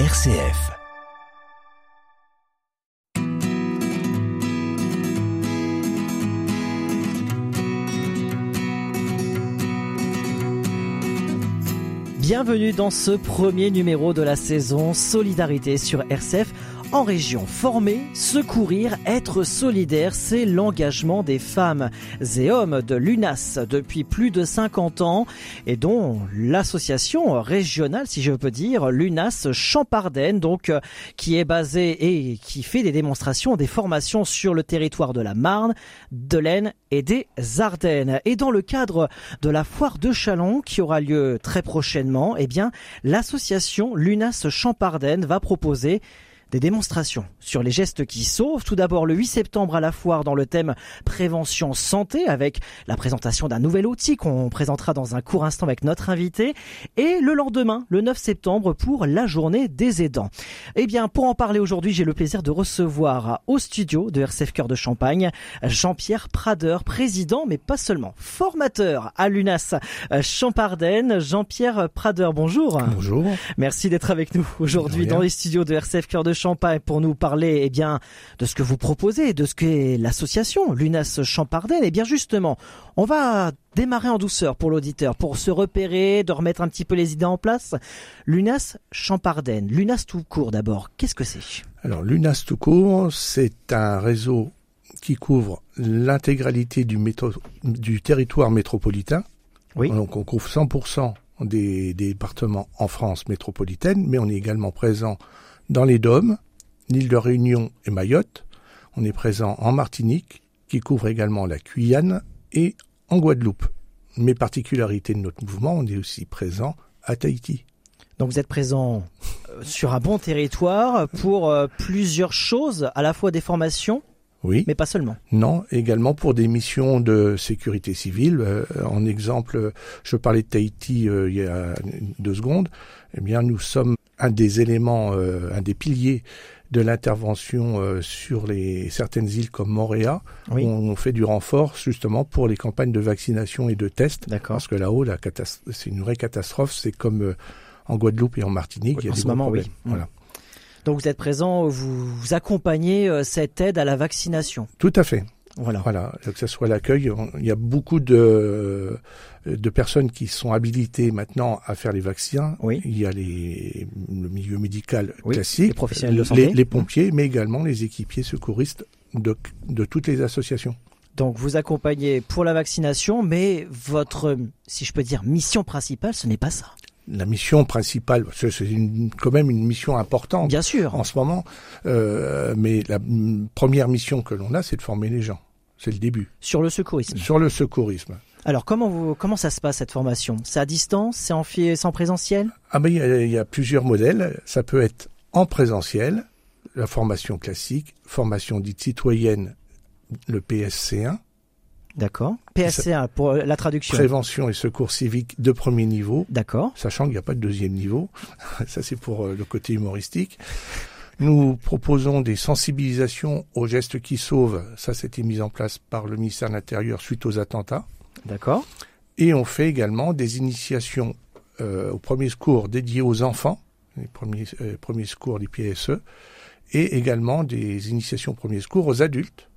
RCF. Bienvenue dans ce premier numéro de la saison Solidarité sur RCF en région. Former, secourir, être solidaire, c'est l'engagement des femmes et hommes de l'UNAS depuis plus de 50 ans et dont l'association régionale, si je peux dire, l'UNAS Champardenne, donc, qui est basée et qui fait des démonstrations, des formations sur le territoire de la Marne, de l'Aisne et des Ardennes. Et dans le cadre de la foire de Chalon qui aura lieu très prochainement, eh bien, l'association l'UNAS Champardenne va proposer des démonstrations sur les gestes qui sauvent. Tout d'abord le 8 septembre à la foire dans le thème prévention santé avec la présentation d'un nouvel outil qu'on présentera dans un court instant avec notre invité et le lendemain, le 9 septembre pour la journée des aidants. Eh bien, pour en parler aujourd'hui, j'ai le plaisir de recevoir au studio de RCF Cœur de Champagne Jean-Pierre Prader, président mais pas seulement, formateur à l'UNAS Champardenne. Jean-Pierre Prader, bonjour. Bonjour. Merci d'être avec nous aujourd'hui dans les studios de RCF Cœur de Champagne Champagne pour nous parler eh bien de ce que vous proposez, de ce qu'est l'association l'UNAS Champardenne. Et eh bien justement, on va démarrer en douceur pour l'auditeur, pour se repérer, de remettre un petit peu les idées en place. L'UNAS Champardenne, l'UNAS tout court d'abord, qu'est-ce que c'est? Alors l'UNAS tout court, c'est un réseau qui couvre l'intégralité du, du territoire métropolitain. Oui. Donc on couvre 100% des, des départements en France métropolitaine, mais on est également présent dans les Dômes, l'île de Réunion et Mayotte. On est présent en Martinique, qui couvre également la Guyane, et en Guadeloupe. Mais particularité de notre mouvement, on est aussi présent à Tahiti. Donc vous êtes présent euh, sur un bon territoire pour euh, plusieurs choses, à la fois des formations, oui. Mais pas seulement. Non, également pour des missions de sécurité civile. Euh, en exemple, je parlais de Tahiti il y a deux secondes. Eh bien, nous sommes un des éléments, euh, un des piliers de l'intervention euh, sur les certaines îles comme Moréa, où on fait du renfort justement pour les campagnes de vaccination et de tests. Parce que là-haut, c'est une vraie catastrophe. C'est comme euh, en Guadeloupe et en Martinique. il y a en des ce moment, oui. Voilà. Donc vous êtes présent, vous, vous accompagnez cette aide à la vaccination. Tout à fait. Voilà. Voilà. Que ce soit l'accueil, il y a beaucoup de de personnes qui sont habilitées maintenant à faire les vaccins. Oui. Il y a les, le milieu médical classique, les professionnels de santé, les, pompiers, mais également les équipiers secouristes de, de toutes les associations. Donc vous accompagnez pour la vaccination, mais votre, si je peux dire, mission principale, ce n'est pas ça. La mission principale, c'est quand même une mission importante. Bien sûr. En ce moment, euh, mais la première mission que l'on a, c'est de former les gens. C'est le début. Sur le secourisme. Sur le secourisme. Alors comment vous, comment ça se passe cette formation? C'est à distance C'est en, en présentiel? Ah ben il y, a plusieurs modèles. Ça peut être en présentiel, la formation classique, formation dite citoyenne, le PSC1. D'accord. PSC1 pour la traduction. Prévention et secours civique de premier niveau. D'accord. Sachant qu'il n'y a pas de deuxième niveau. Ça c'est pour euh, le côté humoristique. Nous proposons des sensibilisations aux gestes qui sauvent. Ça, c'était mis en place par le ministère de l'Intérieur suite aux attentats. D'accord. Et on fait également des initiations euh, au premier secours dédiés aux enfants, les premiers, euh, premiers secours des PSE, et également des initiations au premier secours aux adultes.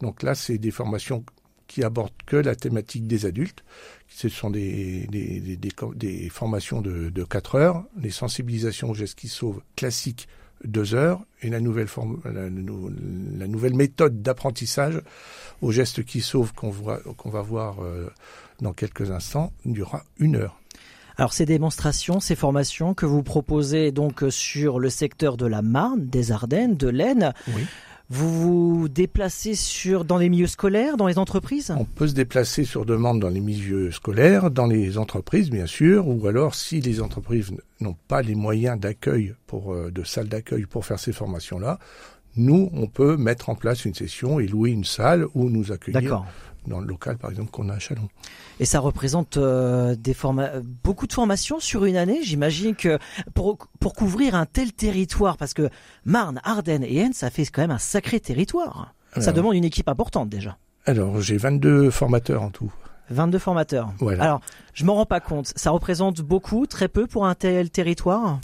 Donc là, c'est des formations qui abordent que la thématique des adultes. Ce sont des, des, des, des formations de, de 4 heures, les sensibilisations aux gestes qui sauvent classiques deux heures et la nouvelle, forme, la, la nouvelle méthode d'apprentissage aux gestes qui sauvent qu'on qu'on va voir euh, dans quelques instants durera une heure. Alors ces démonstrations, ces formations que vous proposez donc sur le secteur de la Marne, des Ardennes, de l'Aisne, oui. Vous vous déplacez sur, dans les milieux scolaires, dans les entreprises? On peut se déplacer sur demande dans les milieux scolaires, dans les entreprises bien sûr, ou alors si les entreprises n'ont pas les moyens d'accueil pour euh, de salles d'accueil pour faire ces formations-là, nous, on peut mettre en place une session et louer une salle où nous accueillir dans le local, par exemple, qu'on a à Chalon. Et ça représente euh, des beaucoup de formations sur une année. J'imagine que pour, pour couvrir un tel territoire, parce que Marne, Ardennes et Aisne, ça fait quand même un sacré territoire. ça demande une équipe importante déjà. Alors, j'ai 22 formateurs en tout. 22 formateurs. Voilà. Alors, je m'en rends pas compte. Ça représente beaucoup, très peu pour un tel territoire?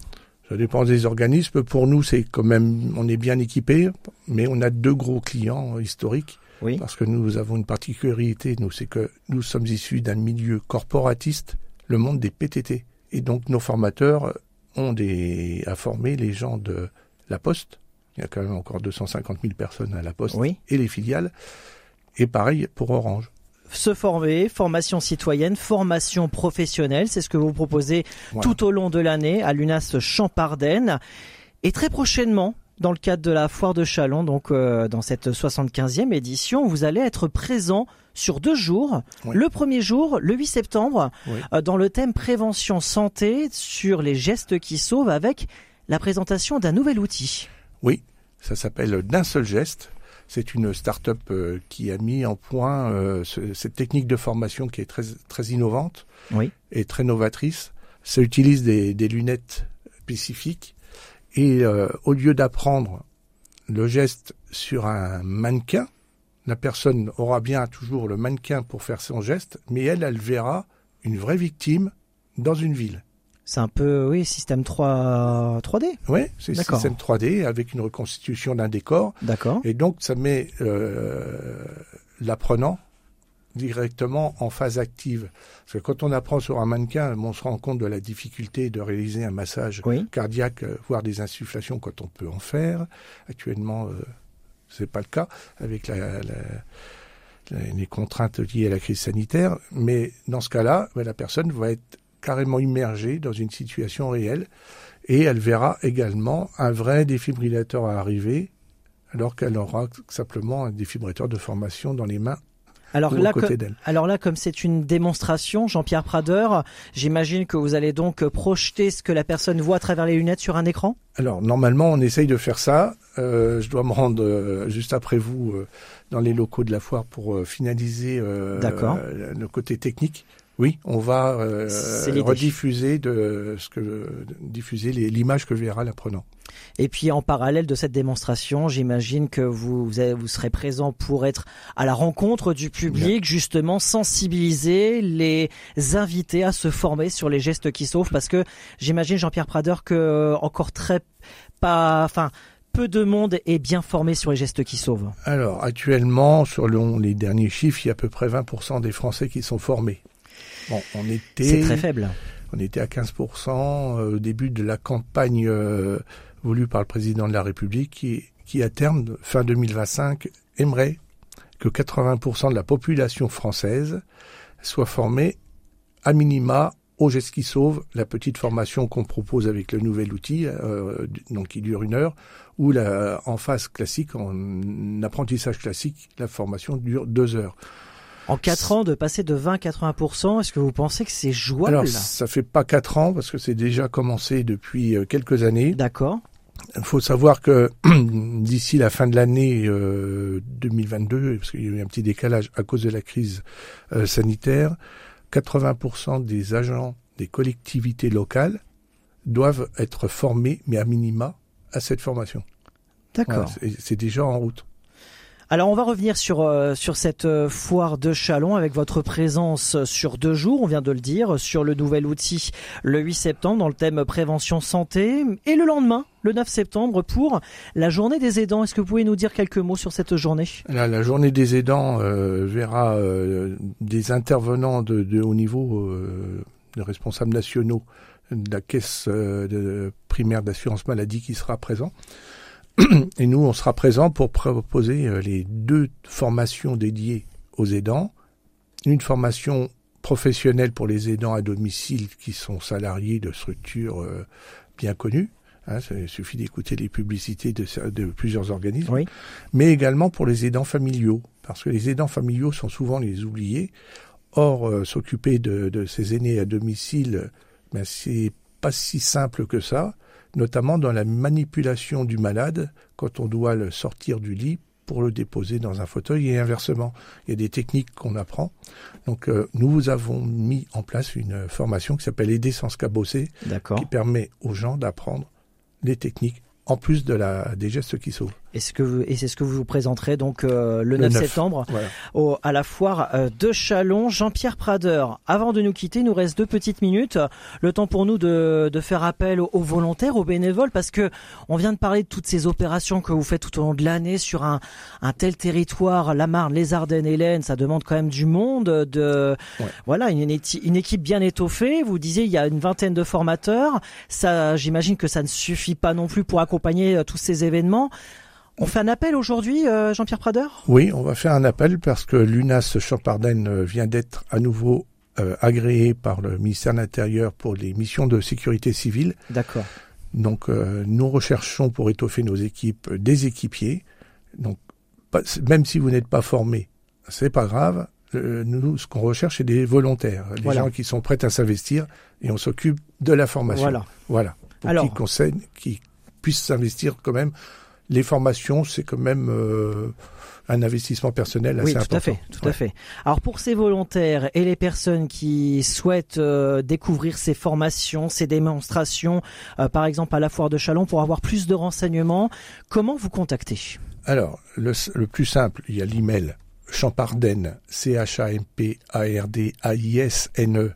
Ça dépend des organismes. Pour nous, c'est quand même, on est bien équipé, mais on a deux gros clients historiques. Oui. Parce que nous avons une particularité, nous, c'est que nous sommes issus d'un milieu corporatiste, le monde des PTT. Et donc, nos formateurs ont des, à former les gens de la Poste. Il y a quand même encore 250 000 personnes à la Poste Oui. et les filiales. Et pareil pour Orange. Se former, formation citoyenne, formation professionnelle, c'est ce que vous proposez Voilà. tout au long de l'année à l'UNAS Champardenne. Et très prochainement, dans le cadre de la foire de Chalon, donc euh, dans cette 75e édition, vous allez être présent sur deux jours. Oui. Le premier jour, le 8 septembre, Oui. euh, dans le thème prévention santé sur les gestes qui sauvent avec la présentation d'un nouvel outil. Oui, ça s'appelle D'un seul geste. C'est une start-up euh, qui a mis en point euh, ce- cette technique de formation qui est très, très innovante Oui. et très novatrice. Ça utilise des, des lunettes spécifiques et euh, au lieu d'apprendre le geste sur un mannequin, la personne aura bien toujours le mannequin pour faire son geste, mais elle, elle verra une vraie victime dans une ville. C'est un peu, oui, système 3, 3D. Oui, c'est système 3D avec une reconstitution d'un décor. D'accord. Et donc, ça met euh, l'apprenant directement en phase active. Parce que quand on apprend sur un mannequin, on se rend compte de la difficulté de réaliser un massage Oui. cardiaque, euh, voire des insufflations quand on peut en faire. Actuellement, euh, c'est pas le cas avec la, la- la- les contraintes liées à la crise sanitaire. Mais dans ce cas-là, ben, la personne va être carrément immergée dans une situation réelle et elle verra également un vrai défibrillateur à arriver alors qu'elle aura simplement un défibrillateur de formation dans les mains Alors là, à côté que- d'elle. Alors là, comme c'est une démonstration, Jean-Pierre Prader, j'imagine que vous allez donc projeter ce que la personne voit à travers les lunettes sur un écran? Alors normalement, on essaye de faire ça. Euh, je dois me rendre euh, juste après vous euh, dans les locaux de la foire pour finaliser le côté technique. Oui, on va euh, rediffuser de ce que de diffuser l'image que verra l'apprenant. Et puis en parallèle de cette démonstration, j'imagine que vous, vous, avez- vous serez présent pour être à la rencontre du public, justement sensibiliser les invités à se former sur les gestes qui sauvent, parce que j'imagine Jean-Pierre Prader que euh, encore très pas, enfin peu de monde est bien formé sur les gestes qui sauvent. Alors actuellement, selon les derniers chiffres, il y a à peu près 20% des Français qui sont formés. Bon, on était C'est très faible. On était à 15% euh, au début de la campagne euh, voulue par le président de la République qui, qui à terme, fin 2025, aimerait que 80% de la population française soit formée à minima au geste qui sauve, la petite formation qu'on propose avec le nouvel outil, euh, donc qui dure une heure, ou la, en phase classique, en apprentissage classique, la formation dure deux heures. En 4 ans, de passer de 20 à 80%, est-ce que vous pensez que c'est jouable Alors, ça fait pas quatre ans, parce que c'est déjà commencé depuis euh, quelques années. D'accord. Il faut savoir que d'ici la fin de l'année euh, 2022, parce qu'il y a eu un petit décalage à cause de la crise euh, sanitaire, 80% des agents des collectivités locales doivent être formés, mais à minima, à cette formation. D'accord. Voilà, c'est déjà en route. Alors on va revenir sur euh, sur cette euh, foire de Chalon avec votre présence sur deux jours, on vient de le dire, sur le nouvel outil le 8 septembre dans le thème prévention santé et le lendemain, le 9 septembre pour la journée des aidants. Est-ce que vous pouvez nous dire quelques mots sur cette journée? La journée des aidants euh, verra des intervenants de, haut niveau, euh, de responsables nationaux de la caisse de primaire d'assurance maladie qui sera présent. Et nous, on sera présent pour proposer euh, les deux formations dédiées aux aidants. Une formation professionnelle pour les aidants à domicile qui sont salariés de structures euh, bien connues. Hein, il suffit d'écouter les publicités de, de plusieurs organismes Oui. mais également pour les aidants familiaux, parce que les aidants familiaux sont souvent les oubliés. Or, euh, s'occuper de, de ces aînés à domicile, ben, c'est pas si simple que ça, notamment dans la manipulation du malade quand on doit le sortir du lit pour le déposer dans un fauteuil et inversement. Il y a des techniques qu'on apprend. Donc, euh, nous avons mis en place une formation qui s'appelle Aider sans se cabosser, qui permet aux gens d'apprendre les techniques en plus de la, des gestes qui sauvent. Et, ce c'est ce que vous vous présenterez donc euh, le, 9 septembre au, à la foire euh, de Chalon. Jean-Pierre Prader, avant de nous quitter, il nous reste deux petites minutes. Le temps pour nous de, de faire appel aux, volontaires, aux bénévoles, parce que on vient de parler de toutes ces opérations que vous faites tout au long de l'année sur un, un tel territoire, la Marne, les Ardennes, Hélène, ça demande quand même du monde, de voilà une, une équipe bien étoffée. Vous disiez il y a une vingtaine de formateurs. Ça, j'imagine que ça ne suffit pas non plus pour accompagner euh, tous ces événements. On fait un appel aujourd'hui, euh, Jean-Pierre Prader? Oui, on va faire un appel parce que l'UNAS Champardenne euh, vient d'être à nouveau euh, agréé par le ministère de l'Intérieur pour les missions de sécurité civile. D'accord. Donc nous recherchons pour étoffer nos équipes des équipiers. Donc même si vous n'êtes pas formé, c'est pas grave. nous, ce qu'on recherche, c'est des volontaires, des gens qui sont prêts à s'investir et on s'occupe de la formation. Voilà. Voilà. Pour Alors, qui, qui puissent s'investir quand même les formations, c'est quand même euh, un investissement personnel assez oui, tout important. à fait, tout à fait. Alors pour ces volontaires et les personnes qui souhaitent euh, découvrir ces formations, ces démonstrations, euh, par exemple à la foire de Chalon, pour avoir plus de renseignements, comment vous contacter? Alors le, le, plus simple, il y a l'email champarden c h a m p a r d a i s n e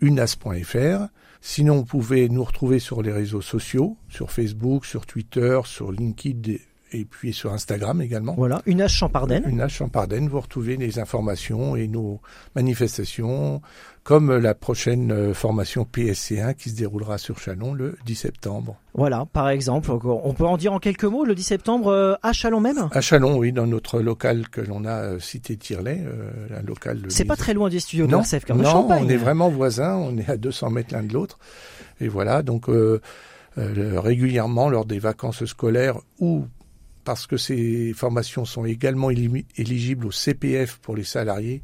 unas.fr Sinon, vous pouvez nous retrouver sur les réseaux sociaux, sur Facebook, sur Twitter, sur LinkedIn et puis sur Instagram également. Voilà, une H Champardenne. Une H Champardenne, vous retrouvez les informations et nos manifestations, comme la prochaine euh, formation PSC1 qui se déroulera sur Chalon le 10 septembre. Voilà, par exemple, on peut en dire en quelques mots, le 10 septembre euh, à Chalon même? À Chalon, oui, dans notre local que l'on a euh, cité Tirlet, un local. C'est pas très loin des studios de RCF, Non, on est vraiment voisins, on est à 200 mètres l'un de l'autre. Et voilà, donc régulièrement lors des vacances scolaires ou parce que ces formations sont également éligibles au CPF pour les salariés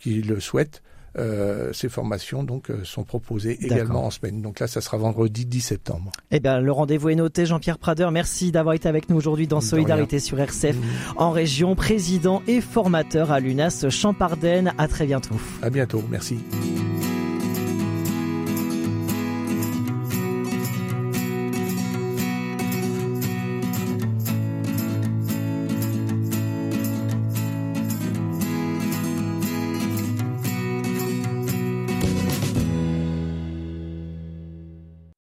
qui le souhaitent. Euh, ces formations donc euh, sont proposées également en semaine. Donc là, ça sera vendredi 10 septembre. Eh bien, le rendez-vous est noté. Jean-Pierre Prader, merci d'avoir été avec nous aujourd'hui dans Solidarité sur RCF mmh. en région, président et formateur à l'UNAS Champardenne. À très bientôt. À bientôt. Merci.